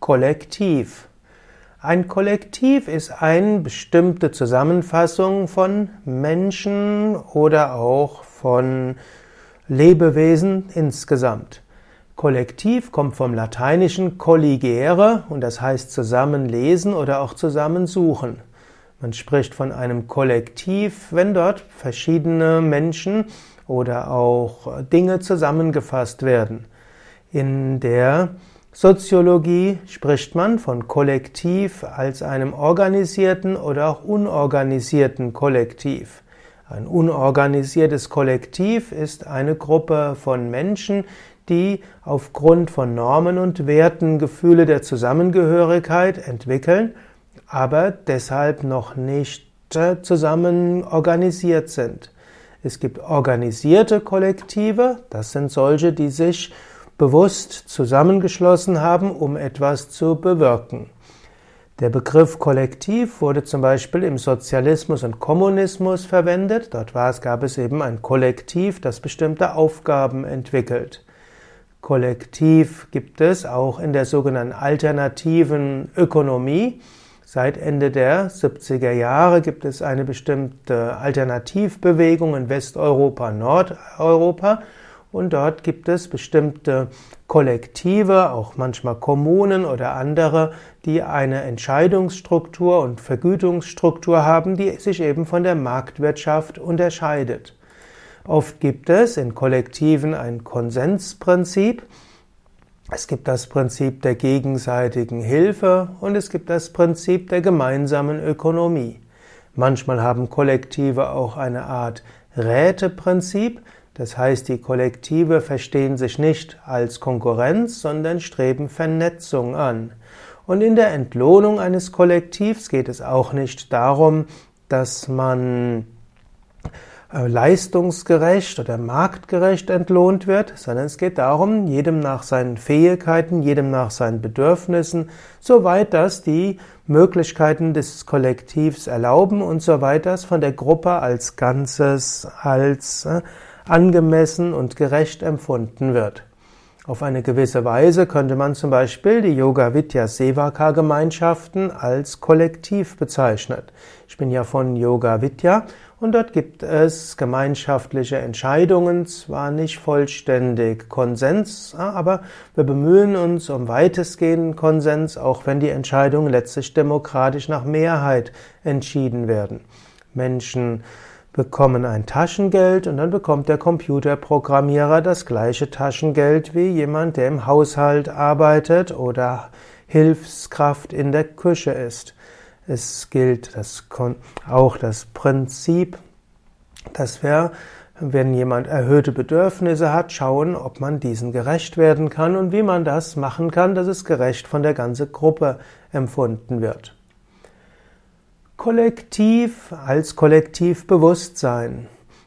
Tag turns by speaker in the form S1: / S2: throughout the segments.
S1: Kollektiv. Ein Kollektiv ist eine bestimmte Zusammenfassung von Menschen oder auch von Lebewesen insgesamt. Kollektiv kommt vom lateinischen colligere und das heißt zusammenlesen oder auch zusammensuchen. Man spricht von einem Kollektiv, wenn dort verschiedene Menschen oder auch Dinge zusammengefasst werden. In der Soziologie spricht man von Kollektiv als einem organisierten oder auch unorganisierten Kollektiv. Ein unorganisiertes Kollektiv ist eine Gruppe von Menschen, die aufgrund von Normen und Werten Gefühle der Zusammengehörigkeit entwickeln aber deshalb noch nicht äh, zusammen organisiert sind. Es gibt organisierte Kollektive, das sind solche, die sich bewusst zusammengeschlossen haben, um etwas zu bewirken. Der Begriff Kollektiv wurde zum Beispiel im Sozialismus und Kommunismus verwendet. Dort war es, gab es eben ein Kollektiv, das bestimmte Aufgaben entwickelt. Kollektiv gibt es auch in der sogenannten alternativen Ökonomie. Seit Ende der 70er Jahre gibt es eine bestimmte Alternativbewegung in Westeuropa, Nordeuropa und dort gibt es bestimmte Kollektive, auch manchmal Kommunen oder andere, die eine Entscheidungsstruktur und Vergütungsstruktur haben, die sich eben von der Marktwirtschaft unterscheidet. Oft gibt es in Kollektiven ein Konsensprinzip, es gibt das Prinzip der gegenseitigen Hilfe und es gibt das Prinzip der gemeinsamen Ökonomie. Manchmal haben Kollektive auch eine Art Räteprinzip, das heißt, die Kollektive verstehen sich nicht als Konkurrenz, sondern streben Vernetzung an. Und in der Entlohnung eines Kollektivs geht es auch nicht darum, dass man äh, leistungsgerecht oder marktgerecht entlohnt wird, sondern es geht darum, jedem nach seinen Fähigkeiten, jedem nach seinen Bedürfnissen, soweit das die Möglichkeiten des Kollektivs erlauben und soweit das von der Gruppe als Ganzes als äh, angemessen und gerecht empfunden wird. Auf eine gewisse Weise könnte man zum Beispiel die Yoga Vidya Sevaka Gemeinschaften als Kollektiv bezeichnen. Ich bin ja von Yoga Vidya und dort gibt es gemeinschaftliche Entscheidungen, zwar nicht vollständig Konsens, aber wir bemühen uns um weitestgehenden Konsens, auch wenn die Entscheidungen letztlich demokratisch nach Mehrheit entschieden werden. Menschen bekommen ein Taschengeld und dann bekommt der Computerprogrammierer das gleiche Taschengeld wie jemand, der im Haushalt arbeitet oder Hilfskraft in der Küche ist. Es gilt das, auch das Prinzip, dass wir, wenn jemand erhöhte Bedürfnisse hat, schauen, ob man diesen gerecht werden kann und wie man das machen kann, dass es gerecht von der ganzen Gruppe empfunden wird. Kollektiv als Kollektivbewusstsein.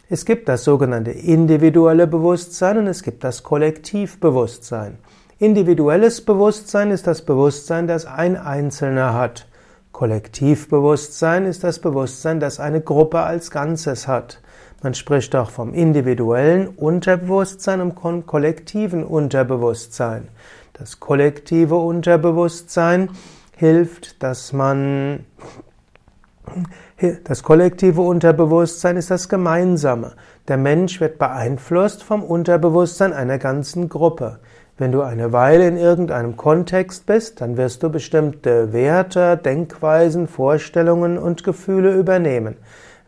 S1: Es gibt das sogenannte individuelle Bewusstsein und es gibt das Kollektivbewusstsein. Individuelles Bewusstsein ist das Bewusstsein, das ein Einzelner hat. Kollektivbewusstsein ist das Bewusstsein, das eine Gruppe als Ganzes hat. Man spricht auch vom individuellen Unterbewusstsein und vom kollektiven Unterbewusstsein. Das kollektive Unterbewusstsein hilft, dass man das kollektive Unterbewusstsein ist das Gemeinsame. Der Mensch wird beeinflusst vom Unterbewusstsein einer ganzen Gruppe. Wenn du eine Weile in irgendeinem Kontext bist, dann wirst du bestimmte Werte, Denkweisen, Vorstellungen und Gefühle übernehmen.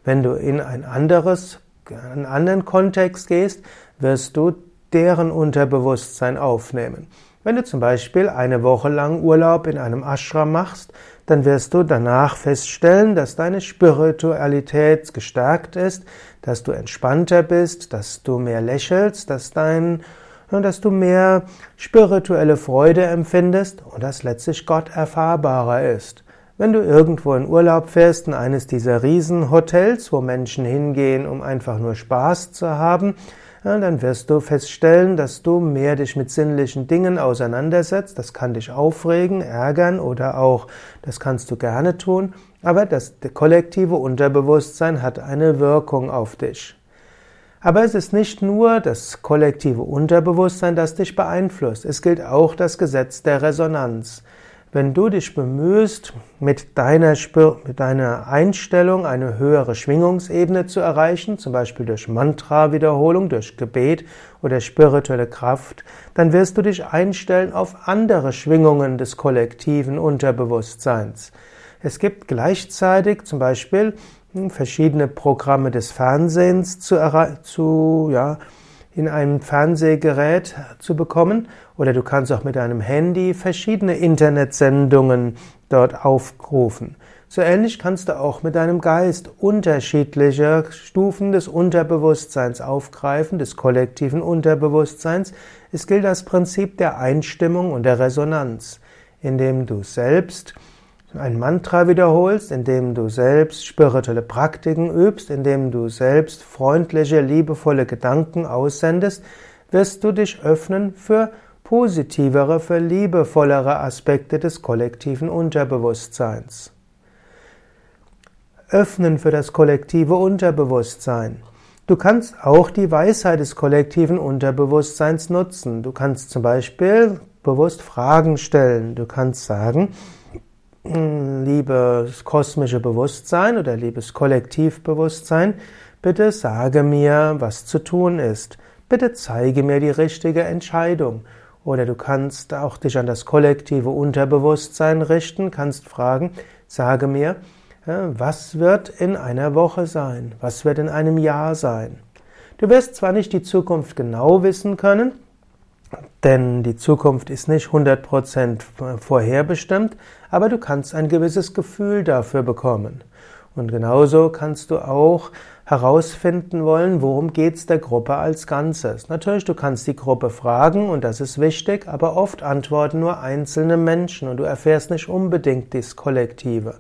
S1: Wenn du in ein anderes, einen anderen Kontext gehst, wirst du deren Unterbewusstsein aufnehmen. Wenn du zum Beispiel eine Woche lang Urlaub in einem Ashram machst, dann wirst du danach feststellen, dass deine Spiritualität gestärkt ist, dass du entspannter bist, dass du mehr lächelst, dass dein dass du mehr spirituelle Freude empfindest und dass letztlich Gott erfahrbarer ist. Wenn du irgendwo in Urlaub fährst, in eines dieser Riesenhotels, wo Menschen hingehen, um einfach nur Spaß zu haben, dann wirst du feststellen, dass du mehr dich mit sinnlichen Dingen auseinandersetzt. Das kann dich aufregen, ärgern oder auch, das kannst du gerne tun, aber das kollektive Unterbewusstsein hat eine Wirkung auf dich. Aber es ist nicht nur das kollektive Unterbewusstsein, das dich beeinflusst. Es gilt auch das Gesetz der Resonanz. Wenn du dich bemühst, mit deiner, mit deiner Einstellung eine höhere Schwingungsebene zu erreichen, zum Beispiel durch Mantra-Wiederholung, durch Gebet oder spirituelle Kraft, dann wirst du dich einstellen auf andere Schwingungen des kollektiven Unterbewusstseins. Es gibt gleichzeitig zum Beispiel hm, verschiedene Programme des Fernsehens zu, zu ja, in einem Fernsehgerät zu bekommen oder du kannst auch mit deinem Handy verschiedene Internetsendungen dort aufrufen. So ähnlich kannst du auch mit deinem Geist unterschiedliche Stufen des Unterbewusstseins aufgreifen, des kollektiven Unterbewusstseins. Es gilt das Prinzip der Einstimmung und der Resonanz, indem du selbst ein Mantra wiederholst, indem du selbst spirituelle Praktiken übst, indem du selbst freundliche, liebevolle Gedanken aussendest, wirst du dich öffnen für positivere, für liebevollere Aspekte des kollektiven Unterbewusstseins. Öffnen für das kollektive Unterbewusstsein. Du kannst auch die Weisheit des kollektiven Unterbewusstseins nutzen. Du kannst zum Beispiel bewusst Fragen stellen. Du kannst sagen, liebes kosmische Bewusstsein oder liebes Kollektivbewusstsein, bitte sage mir, was zu tun ist. Bitte zeige mir die richtige Entscheidung. Oder du kannst auch dich an das kollektive Unterbewusstsein richten, kannst fragen, sage mir, was wird in einer Woche sein? Was wird in einem Jahr sein? Du wirst zwar nicht die Zukunft genau wissen können, denn die Zukunft ist nicht 100% vorherbestimmt, aber du kannst ein gewisses Gefühl dafür bekommen. Und genauso kannst du auch herausfinden wollen, worum geht's der Gruppe als Ganzes. Natürlich, du kannst die Gruppe fragen und das ist wichtig, aber oft antworten nur einzelne Menschen und du erfährst nicht unbedingt das Kollektive.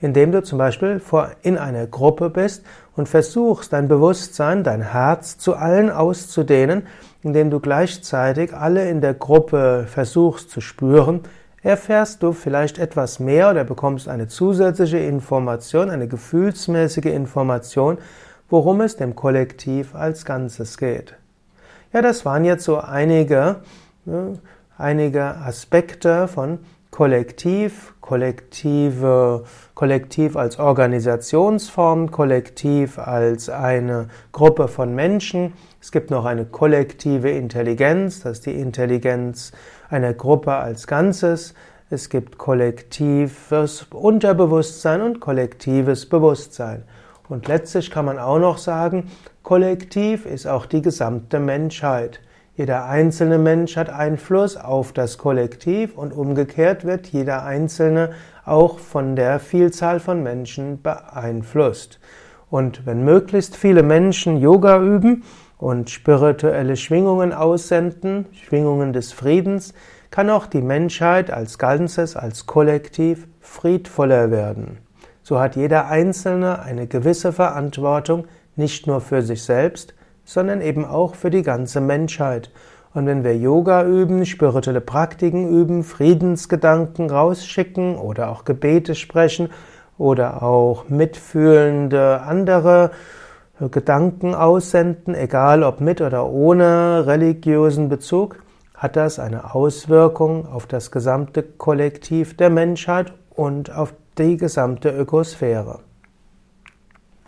S1: Indem du zum Beispiel in einer Gruppe bist und versuchst, dein Bewusstsein, dein Herz zu allen auszudehnen, indem du gleichzeitig alle in der Gruppe versuchst zu spüren, erfährst du vielleicht etwas mehr oder bekommst eine zusätzliche Information, eine gefühlsmäßige Information, worum es dem Kollektiv als Ganzes geht. Ja, das waren jetzt so einige, einige Aspekte von Kollektiv, kollektive, Kollektiv als Organisationsform, Kollektiv als eine Gruppe von Menschen. Es gibt noch eine kollektive Intelligenz, das ist die Intelligenz einer Gruppe als Ganzes. Es gibt kollektives Unterbewusstsein und kollektives Bewusstsein. Und letztlich kann man auch noch sagen, kollektiv ist auch die gesamte Menschheit. Jeder einzelne Mensch hat Einfluss auf das Kollektiv und umgekehrt wird jeder Einzelne auch von der Vielzahl von Menschen beeinflusst. Und wenn möglichst viele Menschen Yoga üben und spirituelle Schwingungen aussenden, Schwingungen des Friedens, kann auch die Menschheit als Ganzes, als Kollektiv friedvoller werden. So hat jeder Einzelne eine gewisse Verantwortung, nicht nur für sich selbst, sondern eben auch für die ganze Menschheit. Und wenn wir Yoga üben, spirituelle Praktiken üben, Friedensgedanken rausschicken oder auch Gebete sprechen oder auch mitfühlende andere Gedanken aussenden, egal ob mit oder ohne religiösen Bezug, hat das eine Auswirkung auf das gesamte Kollektiv der Menschheit und auf die gesamte Ökosphäre.